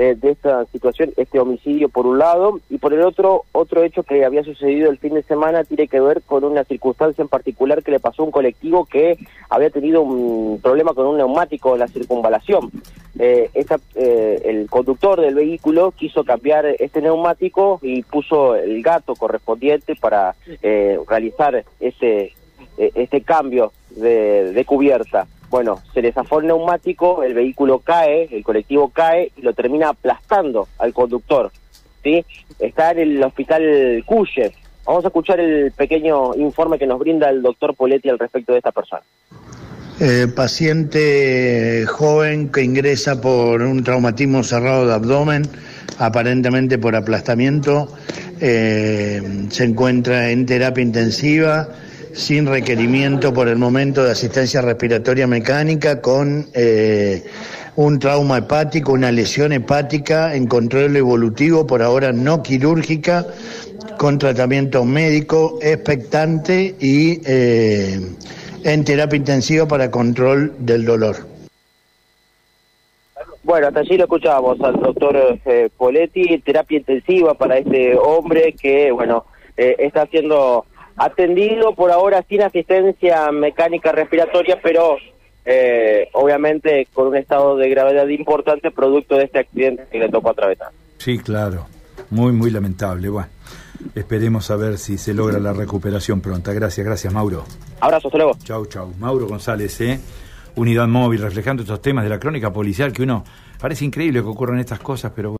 eh, de esta situación, este homicidio por un lado, y por el otro, otro hecho que había sucedido el fin de semana tiene que ver con una circunstancia en particular que le pasó a un colectivo que había tenido un problema con un neumático en la circunvalación. Eh, eh, el conductor del vehículo quiso cambiar este neumático y puso el gato correspondiente para realizar ese, este cambio de cubierta. Bueno, se le zafó el neumático, el vehículo cae, el colectivo cae y lo termina aplastando al conductor. ¿sí? Está en el hospital Cuye. Vamos a escuchar el pequeño informe que nos brinda el doctor Poletti al respecto de esta persona. Eh, paciente joven que ingresa por un traumatismo cerrado de abdomen, aparentemente por aplastamiento, eh, se encuentra en terapia intensiva sin requerimiento por el momento de asistencia respiratoria mecánica con eh, un trauma hepático, una lesión hepática en control evolutivo, por ahora no quirúrgica, con tratamiento médico expectante y eh, en terapia intensiva para control del dolor. Bueno, hasta allí lo escuchábamos al doctor eh, Poletti, terapia intensiva para este hombre que, bueno, está haciendo atendido por ahora sin asistencia mecánica respiratoria, pero eh, obviamente con un estado de gravedad importante producto de este accidente que le tocó atravesar. Sí, claro, muy, muy lamentable. Bueno, esperemos a ver si se logra la recuperación pronta. Gracias, gracias Mauro. Abrazo, hasta luego. Chau, chau. Mauro González, ¿eh? Unidad móvil, reflejando estos temas de la crónica policial que uno parece increíble que ocurran estas cosas, pero...